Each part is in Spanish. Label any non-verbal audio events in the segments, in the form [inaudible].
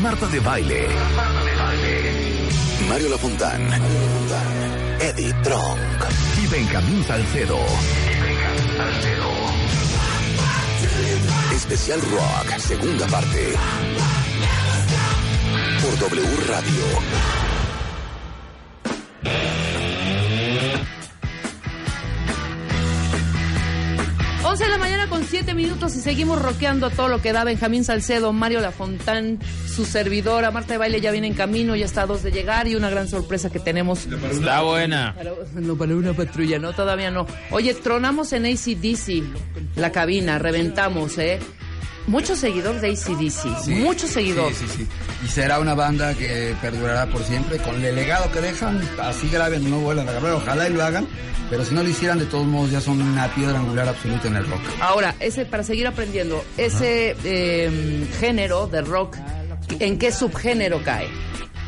Marta de Baile. Mario Lafontán. Eddie Trunk. Y Benjamín Salcedo. Especial Rock, segunda parte. Por W Radio. 11 de la mañana con 7 minutos y seguimos rockeando todo lo que da Benjamín Salcedo, Mario Lafontán, su servidora, Marta de Baile ya viene en camino, ya está a dos de llegar y una gran sorpresa que tenemos. Está buena. Para, no, para una patrulla, no, todavía no. Oye, tronamos en ACDC la cabina, reventamos, ¿eh? Muchos seguidores de ACDC, Sí, muchos seguidores. Sí, sí, sí. Y será una banda que perdurará por siempre con el legado que dejan. Así graben, no vuelvan a grabar. Ojalá y lo hagan. Pero si no lo hicieran, de todos modos, ya son una piedra angular absoluta en el rock. Ahora, ese para seguir aprendiendo, ese eh, género de rock, ¿en qué subgénero cae?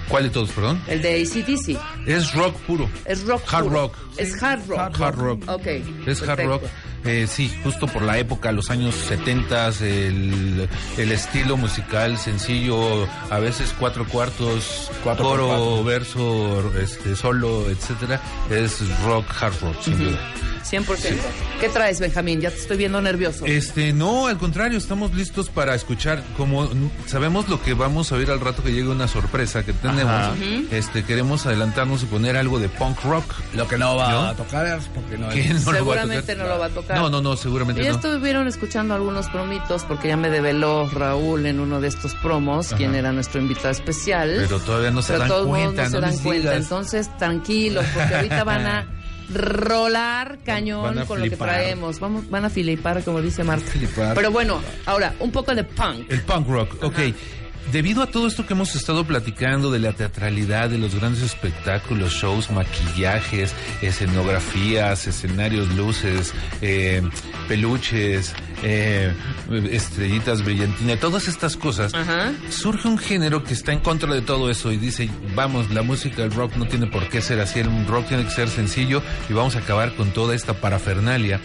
¿Cuál de todos, perdón? El de ACDC. Es rock puro. Es rock. Hard puro. rock. Es hard rock. Hard rock. Ok. Es hard perfecto. rock. Eh, sí, justo por la época, los años 70, el, el estilo musical sencillo, a veces cuatro cuartos, Cuatro coro, cuatro. verso, este, solo, etcétera, es rock, hard rock, sin duda. 100%. ¿Qué traes, Benjamín? Ya te estoy viendo nervioso. Este, no, al contrario, estamos listos para escuchar, como sabemos lo que vamos a oír al rato que llegue una sorpresa que tenemos, este, queremos adelantarnos y poner algo de punk rock. Lo que no va ¿No? a tocar es porque no es. no lo va a Seguramente tocar. no lo va a tocar. No, no, no, seguramente Y ya no. estuvieron escuchando algunos promitos porque ya me develó Raúl en uno de estos promos, quien era nuestro invitado especial. Pero todavía no se Pero dan todos cuenta, no se no dan les cuenta. digas. Entonces, tranquilos, porque ahorita van a [laughs] rolar cañón con lo que traemos. Vamos, van a filipar, como dice Marta. Flipar. Pero bueno, ahora, un poco de punk. El punk rock, ok. Debido a todo esto que hemos estado platicando de la teatralidad, de los grandes espectáculos, shows, maquillajes, escenografías, escenarios, luces, eh, peluches, eh, estrellitas brillantinas, todas estas cosas, Ajá. surge un género que está en contra de todo eso y dice, vamos, la música del rock no tiene por qué ser así, el rock tiene que ser sencillo y vamos a acabar con toda esta parafernalia.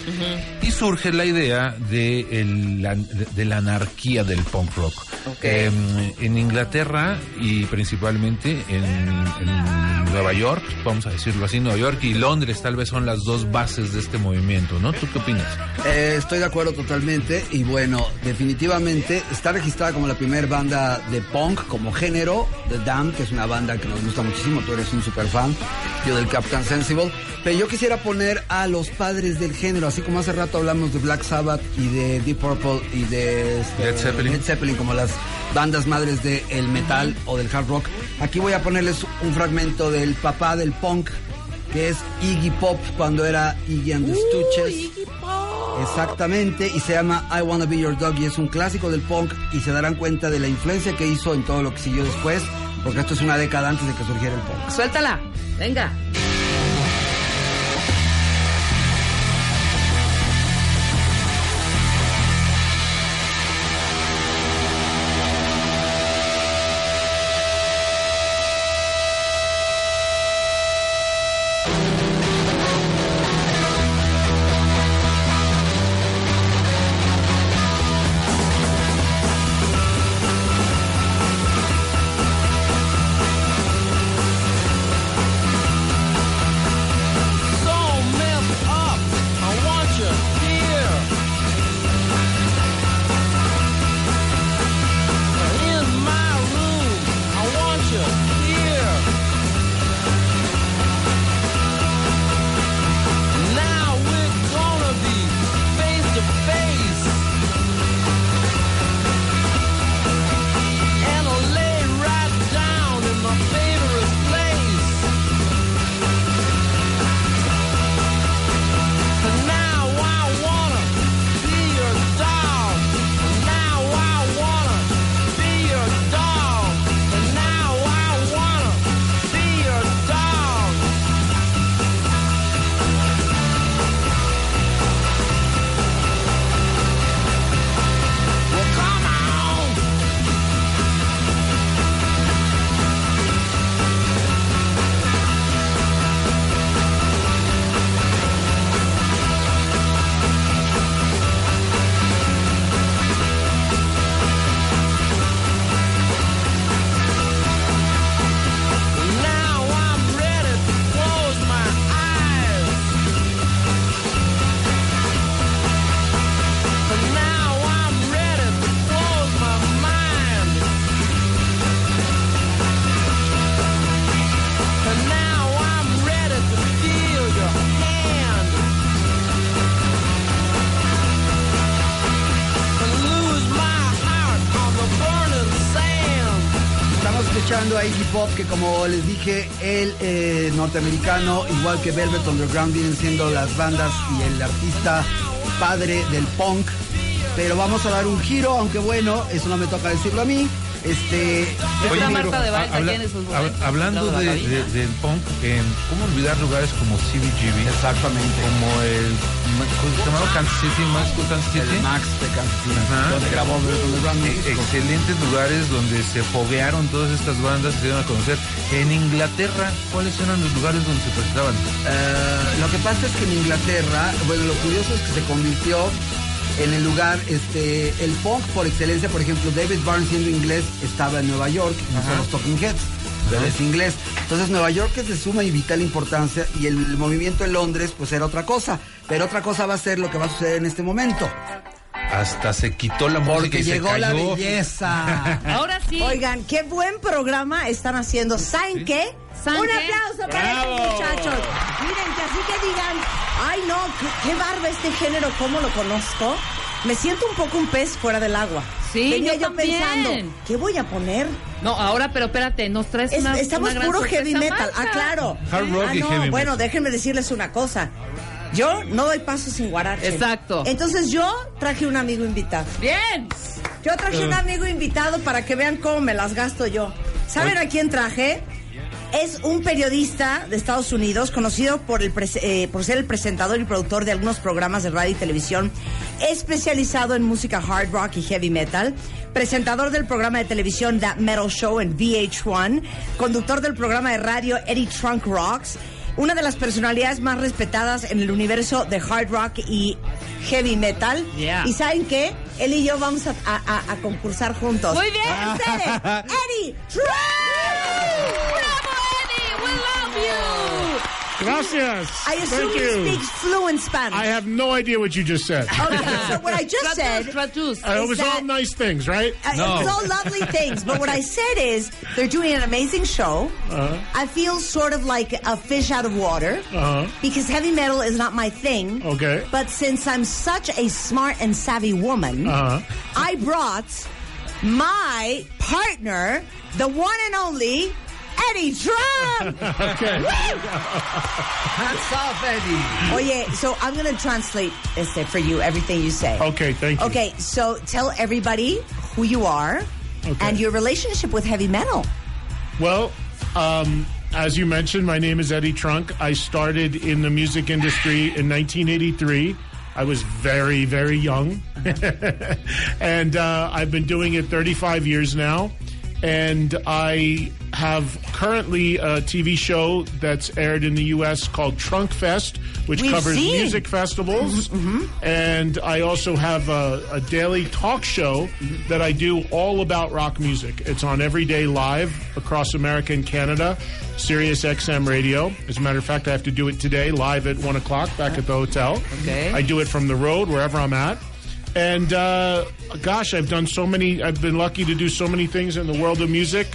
Y surge la idea de, el- la, de la anarquía del punk rock. Eh, en Inglaterra y principalmente en, en Nueva York, vamos a decirlo así, Nueva York y Londres tal vez son las dos bases de este movimiento, ¿no? ¿Tú qué opinas? Eh, estoy de acuerdo totalmente. Y bueno, definitivamente está registrada como la primera banda de punk como género. The Dam, que es una banda que nos gusta muchísimo. Tú eres un super fan. Yo del Captain Sensible. Pero yo quisiera poner a los padres del género, así como hace rato hablamos de Black Sabbath y de Deep Purple y de este, Led Zeppelin. Led Zeppelin como las bandas madres del metal o del hard rock. Aquí voy a ponerles un fragmento del papá del punk, que es Iggy Pop cuando era Iggy and the Stooges. Exactamente, y se llama I Wanna Be Your Dog y es un clásico del punk y se darán cuenta de la influencia que hizo en todo lo que siguió después, porque esto es una década antes de que surgiera el punk. Suéltala. Venga. Como les dije, el eh, norteamericano, igual que Velvet Underground, vienen siendo las bandas y el artista padre del punk. Pero vamos a dar un giro, aunque bueno, eso no me toca decirlo a mí. Este, Oye, Marta de Baile, habla- tiene sus hab- boletos hablando de, del punk, eh, ¿cómo olvidar lugares como CBGB? Exactamente. Como el. ¿Cómo se llamaba? Kansas City, Max Kansas City. el Max de Kansas City, Ajá. donde grabó México. excelentes lugares donde se foguearon todas estas bandas se dieron a conocer. En Inglaterra, ¿cuáles eran los lugares donde se presentaban? Eh, lo que pasa es que en Inglaterra, bueno, lo curioso es que se convirtió en el lugar, este, el punk por excelencia, por ejemplo, David Barnes siendo inglés estaba en Nueva York, no son los Talking Heads, pero es inglés. Entonces Nueva York es de suma y vital importancia y el movimiento en Londres pues era otra cosa, pero otra cosa va a ser lo que va a suceder en este momento, Hasta se quitó la música porque y se llegó la belleza. [laughs] Ahora sí. Oigan, qué buen programa están haciendo. ¿Saben qué? ¿Saben Un qué? aplauso para estos muchachos. Miren, que así que digan, ay no, qué, qué barba este género, ¿cómo lo conozco? Me siento un poco un pez fuera del agua. Sí, Venía yo yo, también. pensando, ¿qué voy a poner? No, ahora, pero espérate, nos traes Es- una. estamos una puro heavy metal. Ah, claro. Hard rock ah, y no, heavy bueno, metal. déjenme decirles una cosa. Yo no doy paso sin guarache. Exacto. Entonces yo traje un amigo invitado. Bien. Yo traje un amigo invitado para que vean cómo me las gasto yo. ¿Saben a quién traje? Es un periodista de Estados Unidos conocido por, el eh, por ser el presentador y productor de algunos programas de radio y televisión, especializado en música hard rock y heavy metal, presentador del programa de televisión That Metal Show en VH1, conductor del programa de radio Eddie Trunk Rocks, una de las personalidades más respetadas en el universo de hard rock y heavy metal. Yeah. ¿Y saben qué? Él y yo vamos a, a- a- a concursar juntos. Muy bien. Ustedes, [laughs] Eddie Trunk. Gracias. I assume Thank you you. speak fluent Spanish. I have no idea what you just said. Okay, so what I just said Tratus, tratus. Uh, it is was all nice things, right? Uh, was all lovely things, but what I said is they're doing an amazing show. Uh-huh. I feel sort of like a fish out of water Uh-huh. because heavy metal is not my thing. Okay. But since I'm such a smart and savvy woman, Uh-huh. I brought my partner, the one and only Eddie Trump. [laughs] Okay. Hats off, Eddie. Oye, so I'm going to translate este, for you everything you say. Okay, thank you. Okay, so tell everybody who you are Okay. and your relationship with heavy metal. Well, um, as you mentioned, my name is Eddie Trunk. I started in the music industry in 1983. I was very, very young. [laughs] and uh, I've been doing it 35 years now. And I have currently a TV show that's aired in the U.S. called Trunk Fest, which We've covers seen. music festivals. Mm-hmm, mm-hmm. And I also have a, a daily talk show that I do all about rock music. It's on every day live across America and Canada, Sirius XM Radio. As a matter of fact, I have to do it today live at 1 o'clock back at the hotel. Okay. I do it from the road, wherever I'm at. And uh, gosh, I've done so many, I've been lucky to do so many things in the world of music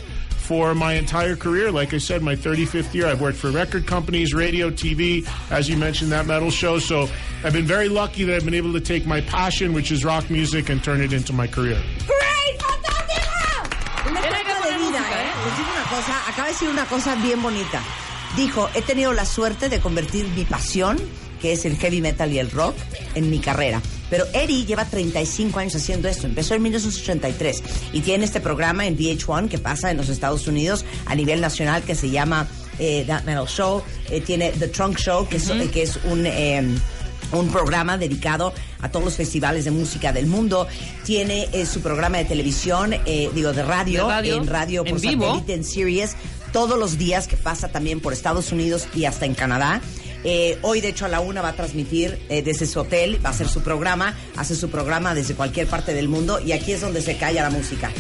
for my entire career. Like I said, my 35th year, I've worked for record companies, radio, TV, as you mentioned, that metal show. So I've been very lucky that I've been able to take my passion, which is rock music, and turn it into my career. ¡Great! ¡Fantástico! Una Tiene que etapa de vida, ¿eh? ¿eh? Les digo una cosa, acaba de decir una cosa bien bonita. Dijo, he tenido la suerte de convertir mi pasión, que es el heavy metal y el rock, en mi carrera. Pero Eddie lleva 35 años haciendo esto. Empezó en 1983 y tiene este programa en VH1 que pasa en los Estados Unidos a nivel nacional que se llama eh, That Metal Show. Eh, tiene The Trunk Show, que, es, eh, que es un... eh, un programa dedicado a todos los festivales de música del mundo. Tiene eh, su programa de televisión, eh, digo, de radio, De radio, en radio por en vivo. satélite, en series, todos los días que pasa también por Estados Unidos y hasta en Canadá. Eh, hoy, de hecho, a la una va a transmitir eh, desde su hotel, va a hacer su programa, hace su programa desde cualquier parte del mundo y aquí es donde se calla la música.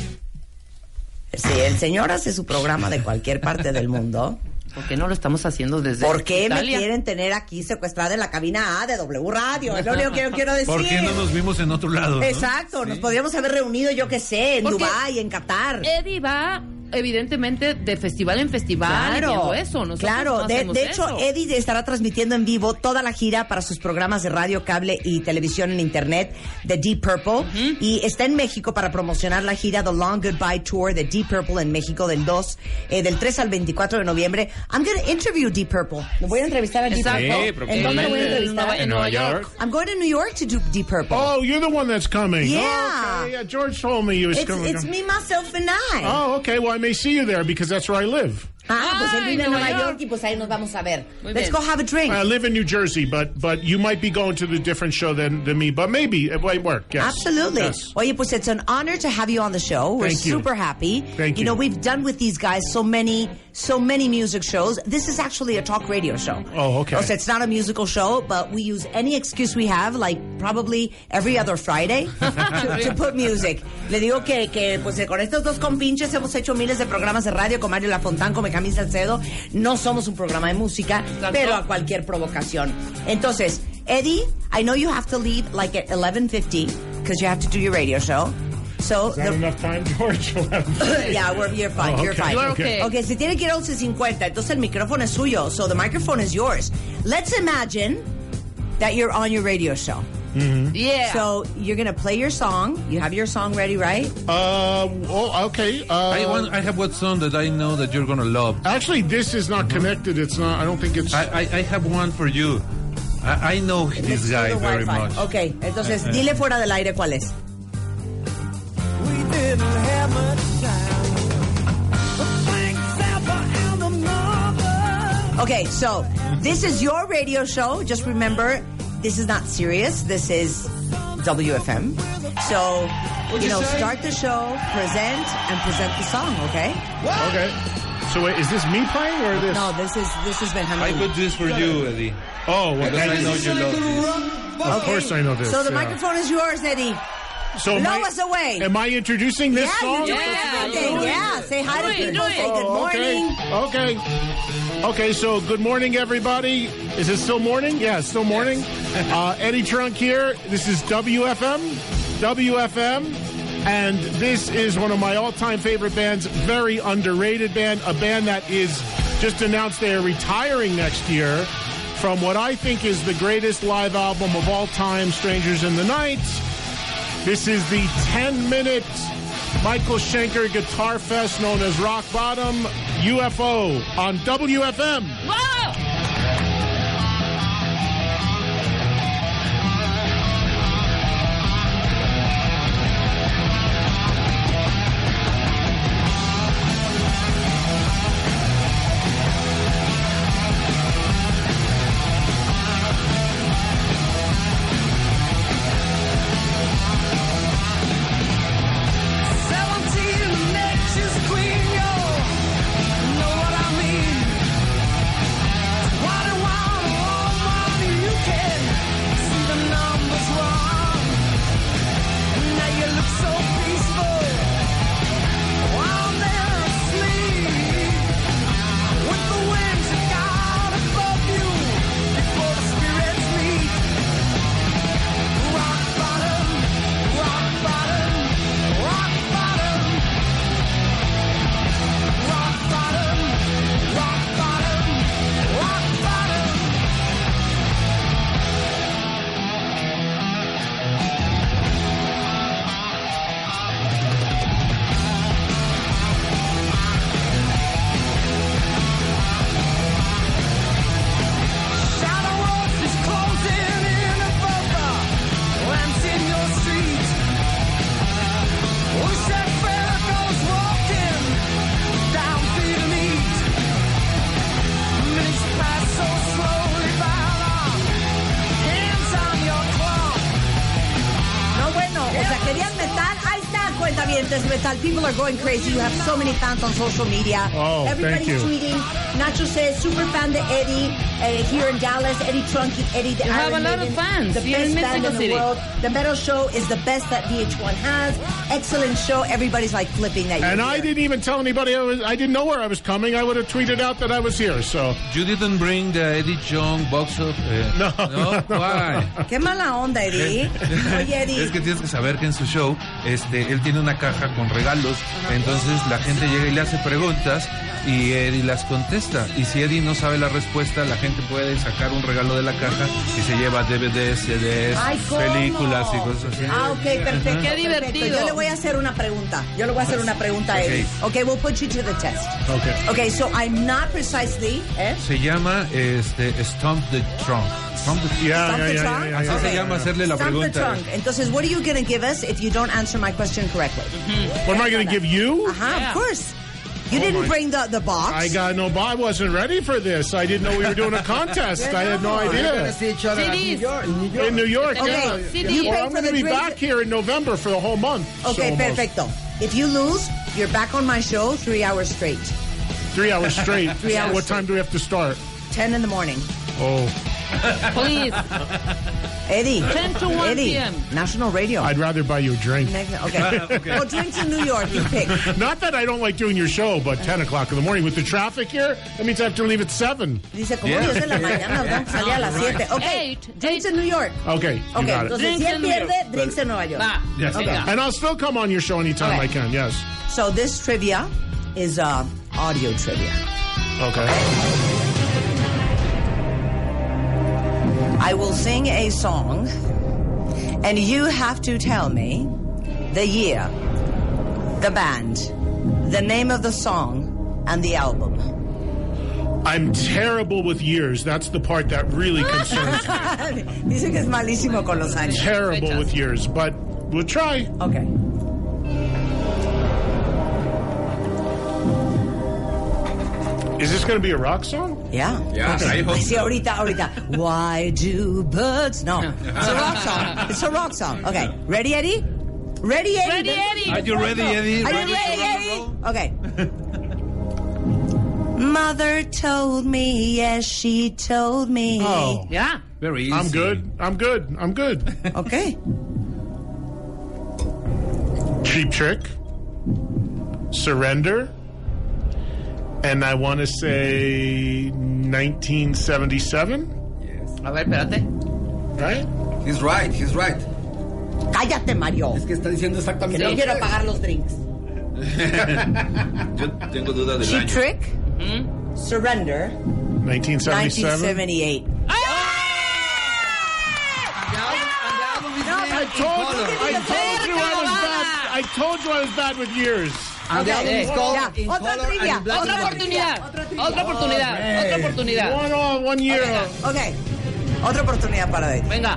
Si el señor hace su programa de cualquier parte del mundo, [laughs] ¿Por qué no lo estamos haciendo desde ¿por qué me quieren tener aquí secuestrada en la cabina A de W Radio? Es lo único que yo quiero decir. ¿Por qué no nos vimos en otro lado? no? Exacto, nos podríamos haber reunido, yo qué sé, en Porque- Dubái, en Qatar. Eddie va evidentemente, de festival en festival y viendo eso. Nosotros claro. no de, de hecho, eso. Eddie estará transmitiendo en vivo toda la gira para sus programas de radio, cable y televisión en internet de Deep Purple. Y está en México para promocionar la gira The Long Goodbye Tour de Deep Purple en México del 2, eh, del 3 al 24 de noviembre. I'm going to interview Deep Purple. Me voy a entrevistar a Deep Exacto. Purple. pero ¿En dónde lo voy a en entrevistar? Nueva, en Nueva York. I'm going to New York to do Deep Purple. Oh, you're the one that's coming. Yeah. Oh, okay. Yeah, George told me you was it's coming. it's me, myself, and I. Oh, okay. Well, I may see you there because that's where I live. Ah, pues él vive en Nueva Nueva York. York. y pues ahí nos vamos a ver. Muy Let's bien. go have a drink. I live in New Jersey, but but you might be going to the different show than, than me. But maybe it might work. Yes. Absolutely. Yes. Oye, pues it's an honor to have you on the show. We're Thank you. super happy. Thank You You know, we've done with these guys so many, so many music shows. This is actually a talk radio show. Oh, okay. O sea, it's not a musical show, but we use any excuse we have, like probably every other Friday, [laughs] to, to [laughs] put music. Le digo que, que pues con estos dos compinches hemos hecho miles de programas de radio con Mario Lafontán, con Benjamín Salcedo. No somos un programa de música, pero a cualquier provocación. Entonces, Eddie, I know you have to leave like at 11.50 because you have to do your radio show. So, Is that the- enough time, George? [laughs] [laughs] yeah, we're, you're fine, Oh, you're okay. fine. You're okay. Okay, si tiene que ir a 11.50, entonces el micrófono es suyo. So the microphone is yours. Let's imagine that you're on your radio show. Yeah. So you're going to play your song. You have your song ready, right? Uh, oh, okay. Uh, I want. I have one song that I know that you're gonna love. actually, this is not connected. It's not. I don't think it's. I I, I have one for you. I, I know Let's this guy very Wi-Fi. much. Okay, entonces dile fuera del aire cuál es. Okay, so this is your radio show. Just remember, this is not serious. This is WFM. So, you know, start the show, present, and present the song, okay? okay. So wait, is this me playing or this? No, this is this is I Benjamin. put this for you, Eddie. Oh, well, Because I know you love this. of course I know this. So the yeah. microphone is yours, Eddie. So am blow I- us away. Am I introducing this yeah, song? you do Yeah, everything. Yeah, say hi to people, say good morning. Okay. Okay. Okay, so good morning, everybody. Is it still morning? Yeah, it's still morning. [laughs] uh, Eddie Trunk here. This is WFM. WFM. And this is one of my all time favorite bands, very underrated band, a band that is just announced they are retiring next year from what I think is the greatest live album of all time, Strangers in the Night. This is the 10 minute Michael Schenker Guitar Fest known as Rock Bottom UFO on WFM. Wow. Are going crazy. You have so many fans on social media. Oh, Everybody's thank you. tweeting. Nacho says, super fan de Eddie. Uh, here in Dallas. Eddie Trunk, Eddie. You have a Iron lot of Maiden, fans The best in band in the City. world. The metal show is the best that VH1 has. Excellent show. Everybody's like flipping that. And you're I here. didn't even tell anybody I was. I didn't know where I was coming. I would have tweeted out that I was here. So You didn't bring the Eddie Young box of... eh, No. No, why? Qué mala onda, Eddie. [laughs] Oye, Eddie. Es que tienes que saber que en su show, este, él tiene una caja con regalos, entonces la gente llega y le hace preguntas y Eddie las contesta. Y si Eddie no sabe la respuesta, la gente puede sacar un regalo de la caja y se lleva DVDs, CDs, Ay, películas y cosas así. Ah, ok, perfecto. Qué perfecto. divertido. Yo le voy a hacer una pregunta. Yo le voy a hacer una pregunta a Eddie. Okay, we'll put you to the test. okay. Okay, so I'm not precisely. Eh? Se llama este, Stomp the Trunk. Stomp the Yeah, Stomp yeah, the yeah, trunk? yeah, yeah, Así yeah. se llama hacerle la Stomp the pregunta. trunk. Entonces, what are you going to give us if you don't answer my question correctly? What am I going to give you? Uh-huh, Yeah. of course. You Oh didn't my- bring the, the box. I got no. box. I wasn't ready for this. I didn't know we were doing a contest. [laughs] I had no idea. We're gonna see each other at CDs. New York. in New York. In New York, Okay, yeah. CD. You Well, pay I'm going to be drinks. back here in November for the whole month. Okay, so almost. perfecto. If you lose, you're back on my show three hours straight. Three hours straight. [laughs] Three hours What time do we have to start? 10 in the morning. Oh, Please. Eddie. 10 to 1 Eddie, p.m. National Radio. I'd rather buy you a drink. Next- [laughs] okay. Well, drinks in New York, you pick. Not that I don't like doing your show, but 10 o'clock in the morning with the traffic here, that means I have to leave at 7. Dice, como Yeah. 10 de la mañana, ¿verdad? Salía a las 7. Okay. Eight. Drinks in New York. Okay, you Okay, got it. entonces Drinks si él in New pierde, York. drinks en Nueva York. Va. Yes. Venga. And I'll still come on your show anytime Okay. I can, yes. So this trivia is uh, audio trivia. Okay. I will sing a song, and you have to tell me the year, the band, the name of the song, and the album. I'm terrible with years. That's the part that really concerns me. [laughs] Dice que es malísimo con los años. terrible with years, but we'll try. Okay. Is this going to be a rock song? Yeah. Yeah, I hope Sí, so. ahorita, ahorita. Why do birds? No. It's a rock song. It's a rock song. Okay. Ready, Eddie? Ready, Eddie? Ready, Eddie. Are you ready, Eddie? Are you ready, Eddie? Okay. [laughs] Mother told me, yes, she told me. Oh, Yeah. Very easy. I'm good. I'm good. I'm good. Okay. Cheap Trick, Surrender, and I want to say 1977, A ver, espérate. right? He's right, he's right. Cállate, Mario. Es que está diciendo Que exactamente no lo quiero que- pagar los drinks. [laughs] Yo tengo duda del Cheap año. Trick, Surrender, 1977. 1978. I told, I told you I was bad. I told you I was bad with years. And the album is called Ya, In otra Color trivia, and in Black Otra oportunidad. Otra oportunidad. Otra oportunidad. One year. Ok. Otra oportunidad para Eddie. Venga.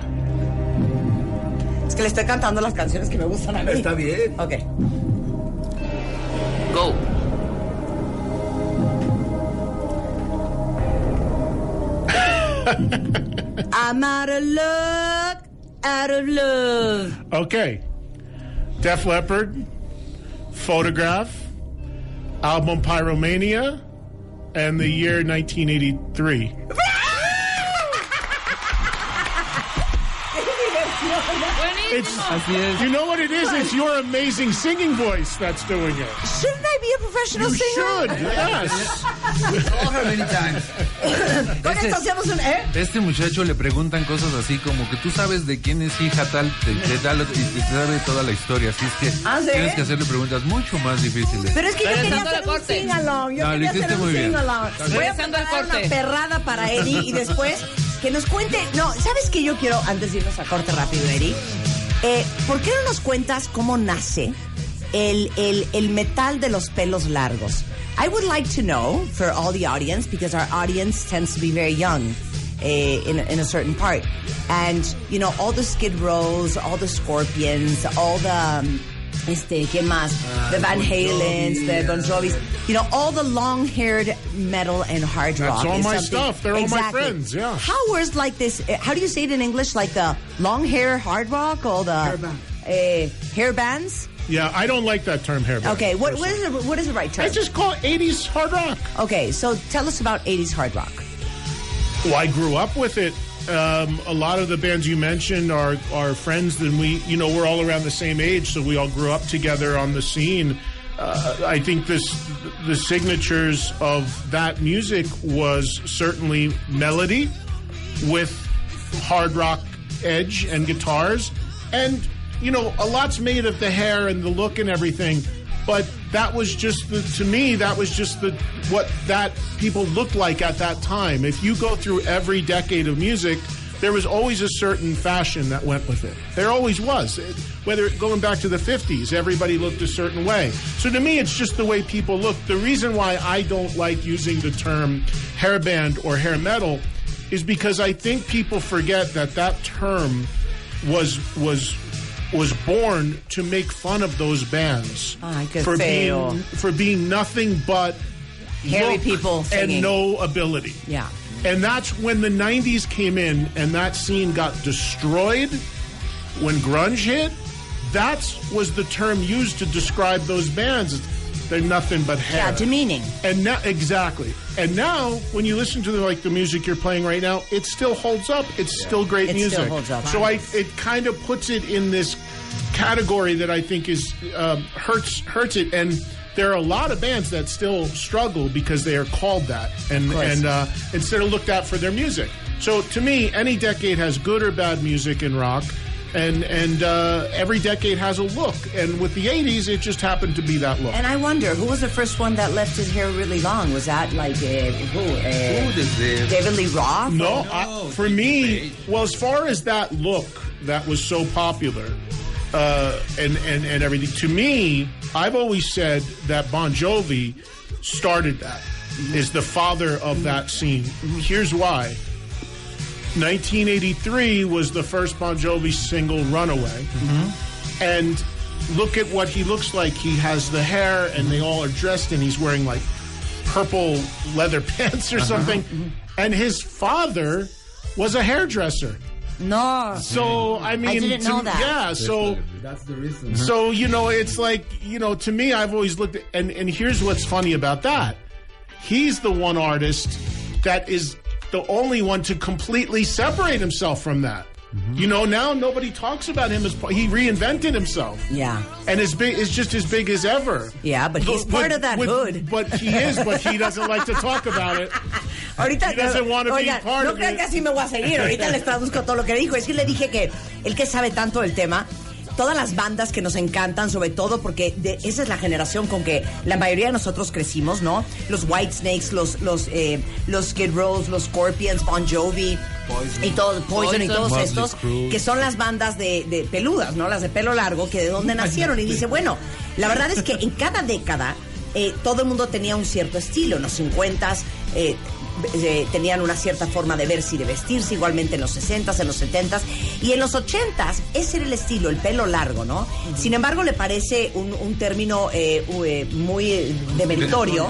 Es que le estoy cantando las canciones que me gustan a mí. Está bien. Ok. Go. [laughs] I'm out of luck, out of love. Okay. Def Leppard, Photograph, album Pyromania, and the year 1983. It's. Así es. you know what it is? It's your amazing singing voice that's doing it. Shouldn't I be a professional You singer? should, yes. [laughs] Con esto hacemos un... ¿eh? Este muchacho le preguntan cosas así como que tú sabes de quién es hija tal, de, de tal, y te sabe toda la historia. Así es que ¿Ah, sí? tienes que hacerle preguntas mucho más difíciles. Pero es que yo quería Regresando al hacer un corte. sing-along. Yo No, lo quería hiciste hacer un muy bien. sing-along. Voy a Regresando al preparar una corte. perrada para Eddie y después que nos cuente... No, ¿sabes qué yo quiero, antes de irnos a corte rápido, Eddie? Eh, ¿Por qué no nos cuentas cómo nace el, el, metal de los pelos largos? I would like to know for all the audience, because our audience tends to be very young. eh, in, in a certain part. And, you know, all the Skid Rows, all the Scorpions, all the, um, este, ¿qué más? the Van Halens, the Bon Jovis, you know, all the long-haired metal and hard rock. That's all is my something- stuff. They're all my friends, yeah. How was like this, uh, how do you say it in English? Like the long hair hard rock or the Hair band. uh, hair bands? Yeah, I don't like that term hair. band, Okay, what, what, personally. is the, what is the right term? I just call it 80s hard rock. Okay, so tell us about 80s hard rock. Well, I grew up with it. Um, a lot of the bands you mentioned are are friends, and we, you know, we're all around the same age, so we all grew up together on the scene. Uh, I think this the signatures of that music was certainly melody with hard rock edge and guitars, and you know, a lot's made of the hair and the look and everything. But that was just the, to me, that was just the what that people looked like at that time. If you go through every decade of music, there was always a certain fashion that went with it. There always was. It- whether going back to the 50s, everybody looked a certain way. So to me, it's just the way people look. The reason why I don't like using the term hairband or hair metal is because I think people forget that that term was was was born to make fun of those bands ah, Ay, qué for feo. being for being nothing but Hairy people and no ability. Yeah. And that's when the 90s came in and that scene got destroyed when grunge hit. That was the term used to describe those bands. They're nothing but hair. Yeah, demeaning. And now, exactly. And now, when you listen to the, like the music you're playing right now, it still holds up. It's still great It still music. holds up. So I, it kind of puts it in this category that I think is um, hurts hurts it. And there are a lot of bands that still struggle because they are called that, and and uh, instead of looked at for their music. So to me, any decade has good or bad music in rock. And and uh, every decade has a look, and with the '80s, it just happened to be that look. And I wonder who was the first one that left his hair really long? Was that like uh, who? Uh, desde- David Lee Roth? No, I, for me, well, as far as that look that was so popular uh, and, and, and everything, to me, I've always said that Bon Jovi started that, is the father of that scene. Here's why. 1983 was the first Bon Jovi single, Runaway. Mm-hmm. And look at what he looks like. He has the hair, and they all are dressed, and he's wearing like purple leather [laughs] pants or uh-huh. something. Mm-hmm. And his father was a hairdresser. No. So I mean, didn't to- know that. Yeah. So That's the reason. so mm-hmm. you know, it's like you know, to me, I've always looked at, and and here's what's funny about that. He's the one artist that is the only one to completely separate himself from that. Mm-hmm. You know, now nobody talks about him as he reinvented himself. Yeah. And is big is just as big as ever. Yeah, but he's part of that hood. But he is, but he doesn't like to talk about it. [laughs] Ahorita He doesn't want to be part no of crean it. que así me voy a seguir. Ahorita les [laughs] traduzco todo lo que dijo. Es que le dije que el que sabe tanto del tema, todas las bandas que nos encantan, sobre todo porque de- esa es la generación con que la mayoría de nosotros crecimos, ¿no? Los White Snakes, los los eh, los Skid Rows, los Scorpions, Bon Jovi y todo Poison, y Poison. todos Motley estos que son las bandas de, de peludas, ¿no? Las de pelo largo, que de dónde nacieron. Y dice, bueno, la verdad es que en cada década eh, todo el mundo tenía un cierto estilo. En los 50 eh, eh, tenían una cierta forma de verse y de vestirse, igualmente en los 60s, en los 70s. Y en los 80s, ese era el estilo, el pelo largo, ¿no? Sin embargo, le parece un, un término eh, u- eh, muy demeritorio,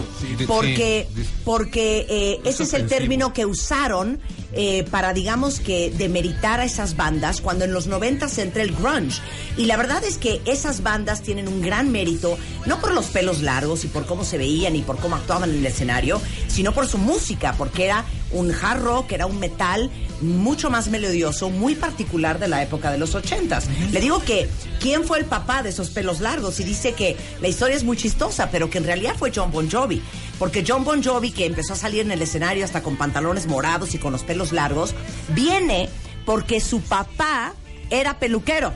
porque, porque eh, ese es el término que usaron eh, para, digamos que, demeritar a esas bandas cuando en los 90 se entra el grunge. Y la verdad es que esas bandas tienen un gran mérito, no por los pelos largos y por cómo se veían y por cómo actuaban en el escenario, sino por su música, porque era un hard rock, era un metal mucho más melodioso, muy particular de la época de los 80s. Le digo que, ¿quién fue el papá de esos pelos largos? Y dice que la historia es muy chistosa, pero que en realidad fue John Bon Jovi. Porque John Bon Jovi, que empezó a salir en el escenario hasta con pantalones morados y con los pelos largos, viene porque su papá era peluquero.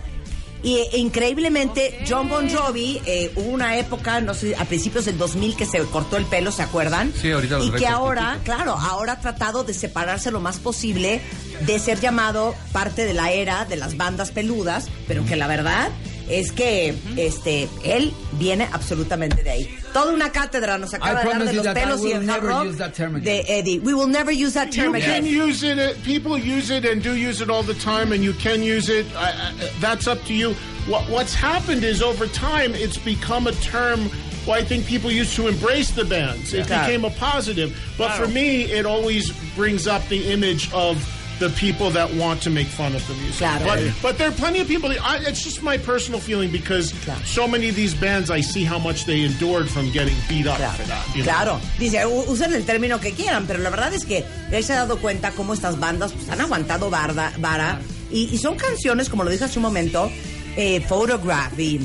Y eh, increíblemente, John Bon Jovi, eh, hubo una época, no sé, a principios del 2000 que se cortó el pelo, ¿se acuerdan? Sí, ahorita lo Y que ahora, claro, ahora ha tratado de separarse lo más posible de ser llamado parte de la era de las bandas peludas, pero que la verdad es que este él viene absolutamente de ahí. Toda una cátedra nos acaba I de dar de los pelos y will el hard never rock use that term again. de Eddie. We will never use that term You again. can use it. uh, People use it and do use it all the time, and you can use it. I, I, that's up to you. What, what's happened is over time, it's become a term. Well, I think people used to embrace the bands. It Claro. became a positive. But for me, it always brings up the image of the people that want to make fun of the music. Claro. But, but there are plenty of people. That, I, it's just my personal feeling because Claro. so many of these bands, I see how much they endured from getting beat up for that. you know? Claro, dice, usen el término que quieran, pero la verdad es que él se ha dado cuenta cómo estas bandas pues, han aguantado barda, vara y, y son canciones, como lo dije hace un momento, eh, Photograph y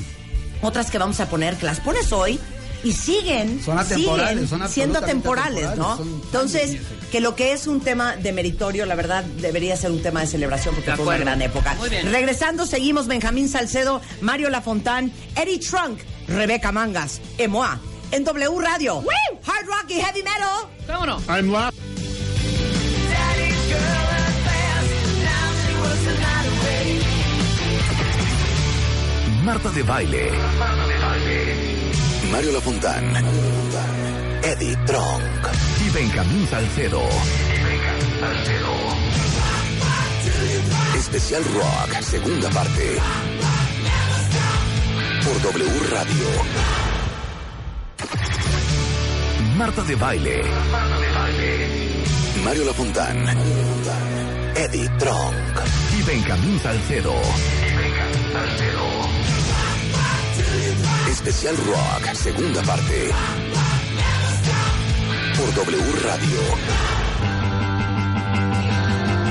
otras que vamos a poner, que las pones hoy y siguen, Son atemporales, siguen son siendo atemporales, ¿no? Entonces, que lo que es un tema de meritorio, la verdad, debería ser un tema de celebración porque De fue una gran época. Muy bien. Regresando, seguimos Benjamín Salcedo, Mario Lafontán, Eddie Trunk, Rebeca Mangas, Emoa, en W Radio. Hard rock y heavy metal. Vámonos. I'm. Marta de Baile. Mario Lafontán. Eddie Trunk. Y Benjamín Salcedo. Especial Rock, segunda parte. Por W Radio. Marta de Baile. Mario Lafontán. Eddie Trunk. Y Benjamín Salcedo. Especial Rock, segunda parte. Por W Radio.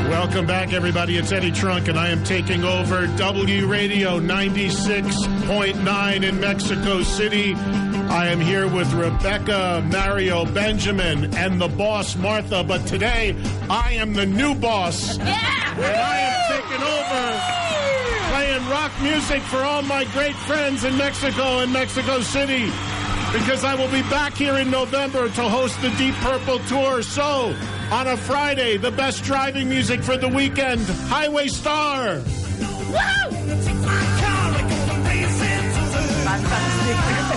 Welcome back, everybody. It's Eddie Trunk, and I am taking over W Radio 96.9 in Mexico City. I am here with Rebecca, Mario, Benjamin, and the boss, Martha. But today, I am the new boss. Yeah! And I am taking over playing rock music for all my great friends in Mexico and Mexico City. Because I will be back here in November to host the Deep Purple Tour. So, on a Friday, the best driving music for the weekend, Highway Star. Se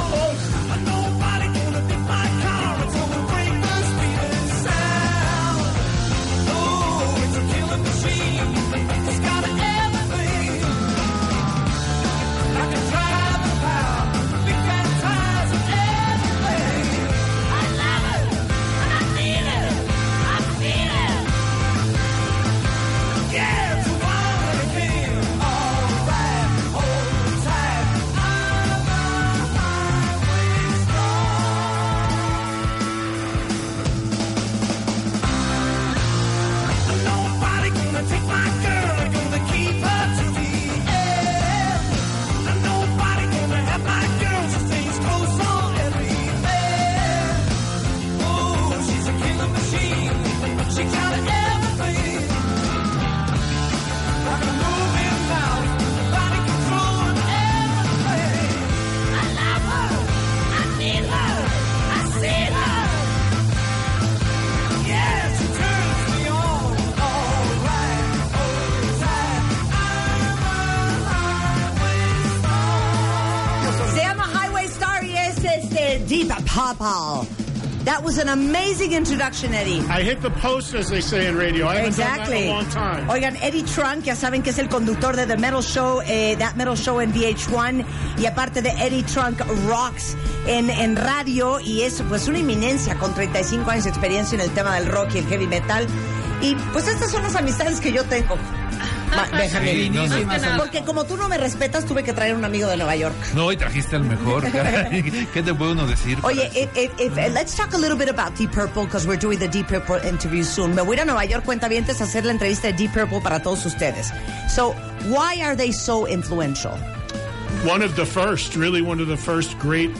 was an amazing introduction, Eddie. I hit the post, as they say in radio. I haven't done that Exactly. in a long time. Oigan, Eddie Trunk, ya saben que es el conductor de The Metal Show, eh, That Metal Show en VH1 y aparte de Eddie Trunk Rocks en, en radio y es pues una eminencia con 35 años de experiencia en el tema del rock y el heavy metal. Y pues estas son las amistades que yo tengo. Sí, no. Porque como tú no me respetas, tuve que traer un amigo de Nueva York. No, y trajiste al mejor. [laughs] ¿Qué te puede uno decir? Oye, if, if, if, uh, let's talk a little bit about Deep Purple because we're doing the Deep Purple interview soon. Me voy a ir a Nueva York, cuentavientes, a hacer la entrevista de Deep Purple para todos ustedes. So, why are they so influential? one of the first, really one of the first great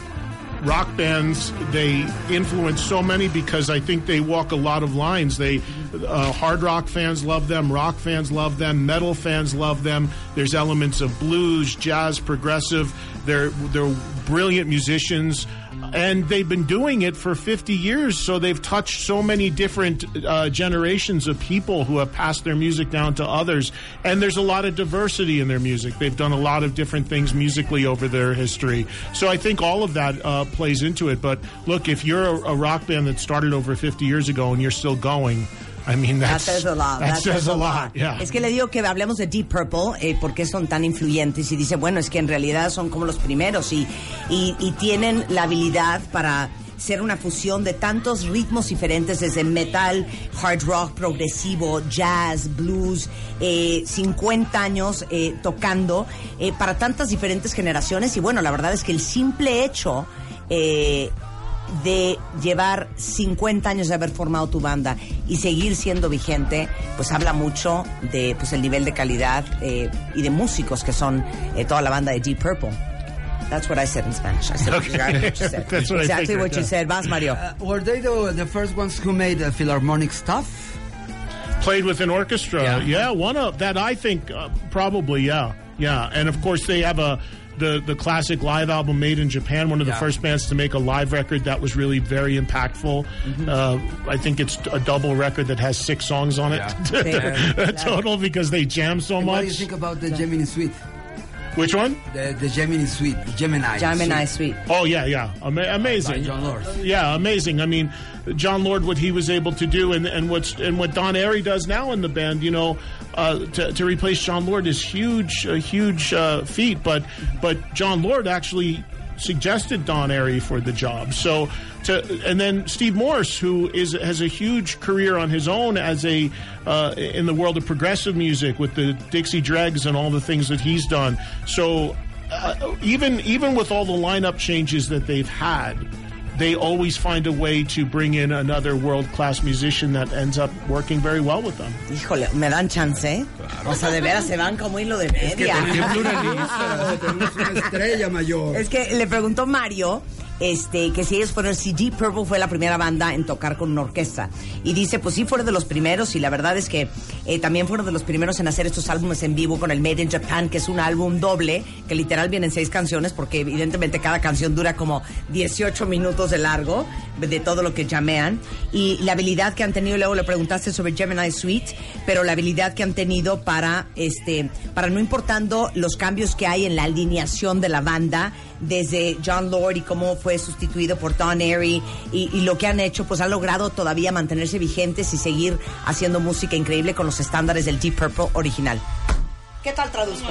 rock bands. They influence so many because I think they walk a lot of lines. They uh, hard rock fans love them, rock fans love them, metal fans love them. There's elements of blues, jazz, progressive. They're they're brilliant musicians. And they've been doing it for 50 years, so they've touched so many different uh, generations of people who have passed their music down to others. And there's a lot of diversity in their music. They've done a lot of different things musically over their history. So I think all of that uh, plays into it. But look, if you're a, a rock band that started over 50 years ago and you're still going, I mean, That that's, says a lot. That, says a lot. Yeah. Es que le digo que hablemos de Deep Purple, eh, por qué son tan influyentes. Y dice, bueno, es que en realidad son como los primeros y, y, y tienen la habilidad para ser una fusión de tantos ritmos diferentes, desde metal, hard rock, progresivo, jazz, blues, eh, 50 años eh, tocando eh, para tantas diferentes generaciones. Y bueno, la verdad es que el simple hecho eh, de llevar 50 años de haber formado tu banda y seguir siendo vigente, pues habla mucho de pues el nivel de calidad eh, y de músicos que son eh, toda la banda de Deep Purple. That's what I said in Spanish. I said exactly what you said. [laughs] That's what I exactly what you said. Vas, Mario. Uh, were they the, the first ones who made uh, philharmonic stuff? played with an orchestra. Yeah. Yeah, one of that I think uh, probably yeah, yeah. And of course they have a the the classic live album made in Japan. One of the first bands to make a live record that was really very impactful. Uh, I think it's a double record that has six songs on it Yeah. [laughs] [laughs] total because they jam so And what do you much. think about the Gemini Suite? Which one? The, the Gemini Suite, Gemini. Gemini Suite. Suite. Oh yeah, yeah, Ama- amazing. By John Lord. Yeah, amazing. I mean, John Lord, what he was able to do, and, and what's and what Don Airy does now in the band, you know, uh, to, to replace John Lord is huge, a huge uh, feat. But but John Lord actually suggested Don Airy for the job. So to and then Steve Morse, who is has a huge career on his own as a uh, in the world of progressive music with the Dixie Dregs and all the things that he's done. So uh, even even with all the lineup changes that they've had, they always find a way to bring in another world class musician that ends up working very well with them. Híjole, ¿me dan chance? eh? O sea, de veras se van como hilo de media. [laughs] Tenemos una estrella mayor. Es que le preguntó Mario este, que si ellos fueron, Deep Purple fue la primera banda en tocar con una orquesta. Y dice, pues sí, fueron de los primeros, y la verdad es que eh, también fueron de los primeros en hacer estos álbumes en vivo con el Made in Japan, que es un álbum doble, que literal vienen seis canciones, porque evidentemente cada canción dura como 18 minutos de largo, de todo lo que llamean. Y la habilidad que han tenido, luego le preguntaste sobre Gemini Suite, pero la habilidad que han tenido para, este, para no importando los cambios que hay en la alineación de la banda, desde John Lord y cómo fue sustituido por Don Airy y, y lo que han hecho, pues han logrado todavía mantenerse vigentes y seguir haciendo música increíble con los estándares del Deep Purple original. ¿Qué tal traduzco?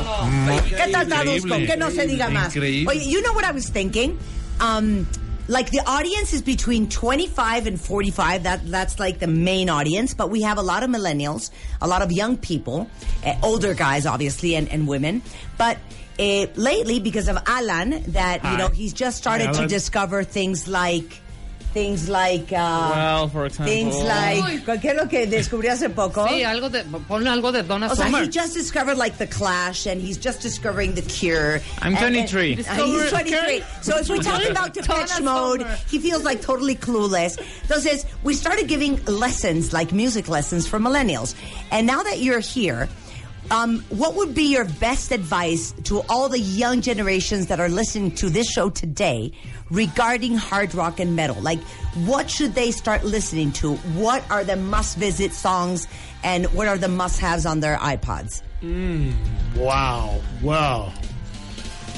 ¿Qué tal traduzco? Que no se diga más. Increíble. Oye, you know what I was thinking? Um, like the audience is between 25 and 45. That that's like the main audience, but we have a lot of millennials, a lot of young people, uh, older guys, obviously, and, and women. But uh, lately, because of Alan, that you know he's just started Hi, to discover things like. Things like, uh, Well, for example- things like, ¿qué es lo que descubrió hace poco? Sí, algo de, ponle algo de Donna O sea, Summer. he just discovered like the Clash, and he's just discovering the Cure. I'm 23. and- and he's 23. So if we talk about [laughs] Depeche Mode, Summer. he feels like totally clueless. Entonces, we started giving lessons, like music lessons for millennials. And now that you're here, um, what would be your best advice to all the young generations that are listening to this show today regarding hard rock and metal? Like, what should they start listening to? What are the must visit songs and what are the must haves on their iPods? Wow. Wow.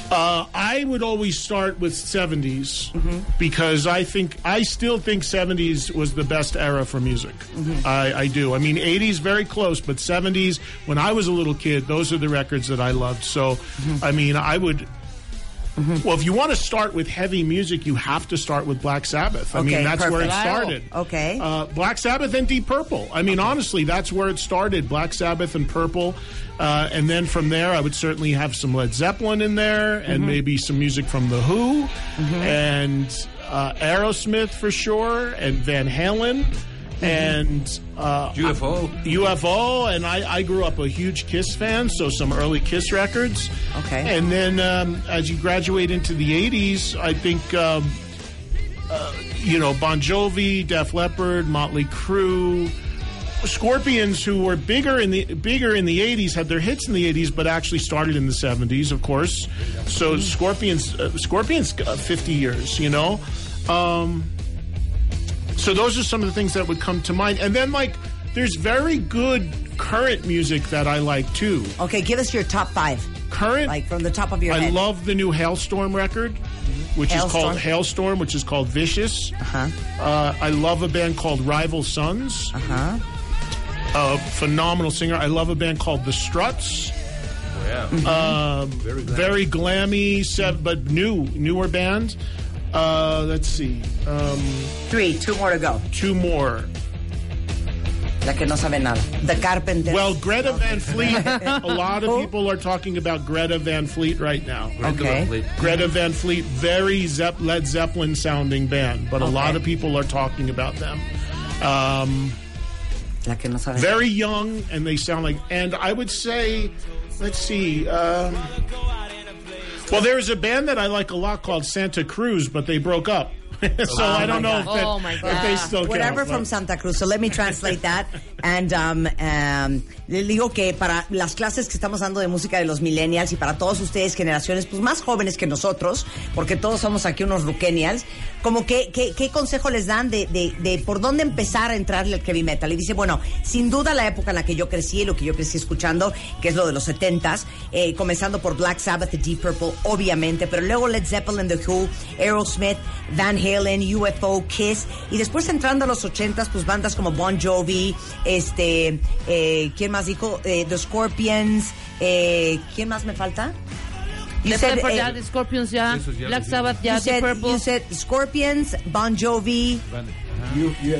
Uh, I would always start with 70s mm-hmm. because I think I still think 70s was the best era for music. Mm-hmm. I, I do. I mean, 80s very close, but 70s when I was a little kid, those are the records that I loved. So, mm-hmm. I mean, I would. Well, if you want to start with heavy music, you have to start with Black Sabbath. I Okay, mean, that's where it started. Okay. Uh, Black Sabbath and Deep Purple. I mean, honestly, that's where it started. Black Sabbath and Purple. Uh, and then from there, I would certainly have some Led Zeppelin in there and maybe some music from The Who and uh, Aerosmith for sure and Van Halen. And uh, UFO. UFO, and I, I grew up a huge Kiss fan, so some early Kiss records. Okay. And then um, as you graduate into the 80s, I think, um, uh, you know, Bon Jovi, Def Leppard, Motley Crue, Scorpions, who were bigger in the bigger in the 80s, had their hits in the 80s, but actually started in the 70s, of course. So Scorpions, uh, Scorpions, uh, 50 years, you know. Um, so those are some of the things that would come to mind, and then like there's very good current music that I like too. Okay, give us your top five. Current, Like from the top of your head. I head. love the new Hailstorm record, which is called Hailstorm, which is called Vicious. Uh-huh. Uh, I love a band called Rival Sons. Uh-huh. A phenomenal singer. I love a band called The Struts. Oh, yeah. Um, very, glammy, sev- but new, newer band. Uh, let's see. Um, Three, two more to go. two more. La que no sabe nada. The Carpenters. Well, Greta Van Fleet. a lot of people are talking about Greta Van Fleet right now. Okay. Greta Van Fleet, very Zepp- Led Zeppelin sounding band, but a lot of people are talking about them. Um, La que no sabe very young, and they sound like. And I would say, let's see. Um, well, there's a band that I like a lot called Santa Cruz, but they broke up. [laughs] so I don't know if, that, Oh, my if God. they still count, Whatever but- from Santa Cruz. So let me translate that. [laughs] And um, um, le digo que para las clases que estamos dando de música de los millennials y para todos ustedes, generaciones pues más jóvenes que nosotros, porque todos somos aquí unos ruquenials, como que, que- ¿qué consejo les dan de, de- de por dónde empezar a entrarle al heavy metal? Y dice, bueno, sin duda la época en la que yo crecí, lo que yo crecí escuchando, que es lo de los 70s, eh, comenzando por Black Sabbath y Deep Purple, obviamente, pero luego Led Zeppelin, The Who, Aerosmith, Van Halen, UFO, Kiss, y después entrando a los 80s, pues bandas como Bon Jovi, este, eh, ¿quién más dijo? Eh, The Scorpions, eh, ¿quién más me falta? You The said, eh, ya, The Scorpions ya, Esos ya Black Sabbath ya, you said, Purple. you said Scorpions, Bon Jovi,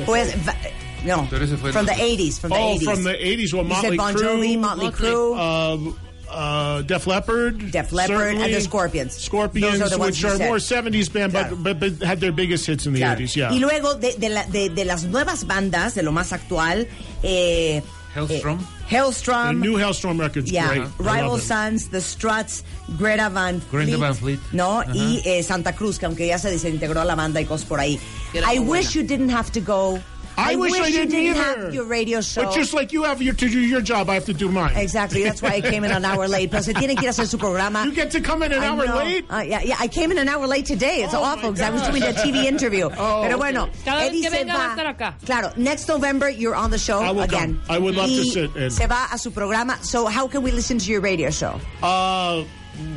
pues, va- no, Pero ese fue from the los- 80s, from the Oh, 80s. from the 80s. Well, You said Motley Bon. Jovi, Motley Motley. Crue. uh, uh, Def Leppard, Def Leppard and the Scorpions. Scorpions, are the which you are said. more 70s band, Claro. but, but, but had their biggest hits in the Claro. 80s. Yeah. Y luego de, de, la- de- de las nuevas bandas, de lo más actual, eh, Hellstrom. eh, the new Hellstrom record's yeah, great. Rival. Sons, The Struts, Greta Van Fleet, Greta Van Fleet. ¿no? Y eh, Santa Cruz, que aunque ya se desintegró la banda y cosas por ahí. Era I muy wish you didn't have to go. I, wish, I didn't, didn't either. have your radio show. But just like you have your, to do your job, I have to do mine. Exactly, that's why I came in an hour late. Pero se tienen que ir a hacer su programa. You get to come in an I hour know. late? Uh, yeah, yeah, I came in an hour late today. It's Oh, awful because I was doing a TV interview. [laughs] Oh, Pero bueno, Cada vez Eddie que se venga va a estar acá. Claro, next November you're on the show I will again. come. I would love to sit in. Se va a su programa. So how can we listen to your radio show? Uh,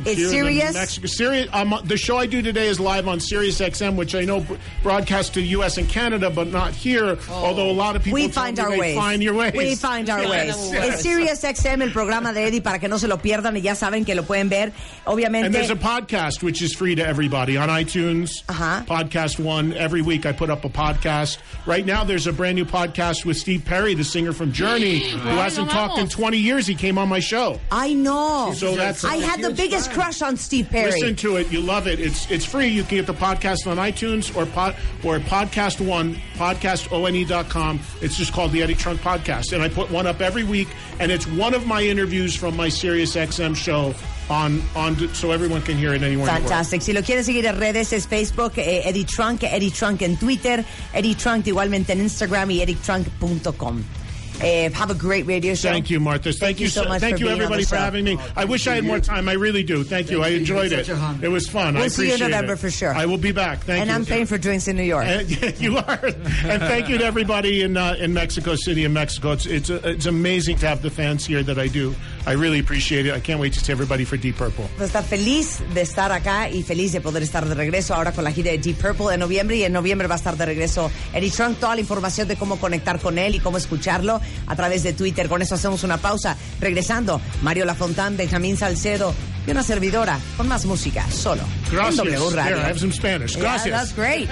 It's here in Sirius? Mexico. Sirius. Um, the show I do today is live on Sirius XM, which I know br- broadcast to the U.S. and Canada, but not here. Although a lot of people We find our ways. Find your ways. We find our [laughs] Yes, ways. yes. Es Sirius XM, el programa de Eddie, para que no se lo pierdan y ya saben que lo pueden ver. Obviamente. And there's a podcast which is free to everybody on iTunes. Uh-huh. Podcast One. Every week I put up a podcast. Right now there's a brand new podcast with Steve Perry, the singer from Journey, who hasn't talked in 20 years. He came on my show. I know. So that's I had the biggest crush on Steve Perry. Listen to it. You love it. It's it's free. You can get the podcast on iTunes or pod, or Podcast One, podcastone.com. It's just called the Eddie Trunk Podcast. And I put one up every week, and it's one of my interviews from my Sirius XM show on, on so everyone can hear it anywhere in the world. Fantastic. Si lo quieren seguir en redes es Facebook, eh, Eddie Trunk, Eddie Trunk en Twitter, Eddie Trunk igualmente en Instagram y eddietrunk.com. Eh, have a great radio show. Thank you, Martha. Thank, you so much Thank for you, being on everybody, the for having me. I wish I had more time. I really do. Thank you. I enjoyed it. such a hon. It was fun. I We'll see you in appreciate November it. for sure. I will be back. Thank and you. And I'm paying for drinks in New York. And, [laughs] you are, and thank you to everybody in uh, in Mexico City in Mexico. It's it's uh, it's amazing to have the fans here that I do. I really appreciate it. I can't wait to see everybody for Deep Purple. Pues está feliz de estar acá y feliz de poder estar de regreso ahora con la gira de Deep Purple de noviembre y en noviembre va a estar de regreso Eddie Trunk. Toda la información de cómo conectar con él y cómo escucharlo a través de Twitter. Con eso hacemos una pausa. Regresando, Mario Lafontán, Benjamín Salcedo y una servidora con más música solo Gracias. en W Radio. Here, I have some Spanish. Yeah, Gracias. that's great.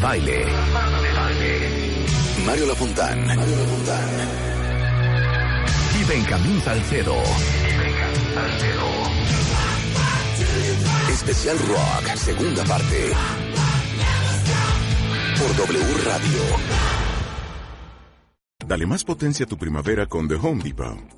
Baile. Mario Lafontán. Lafontán. Y Benjamín Salcedo. Especial Rock, segunda parte. Por W Radio. Dale más potencia a tu primavera con The Home Depot.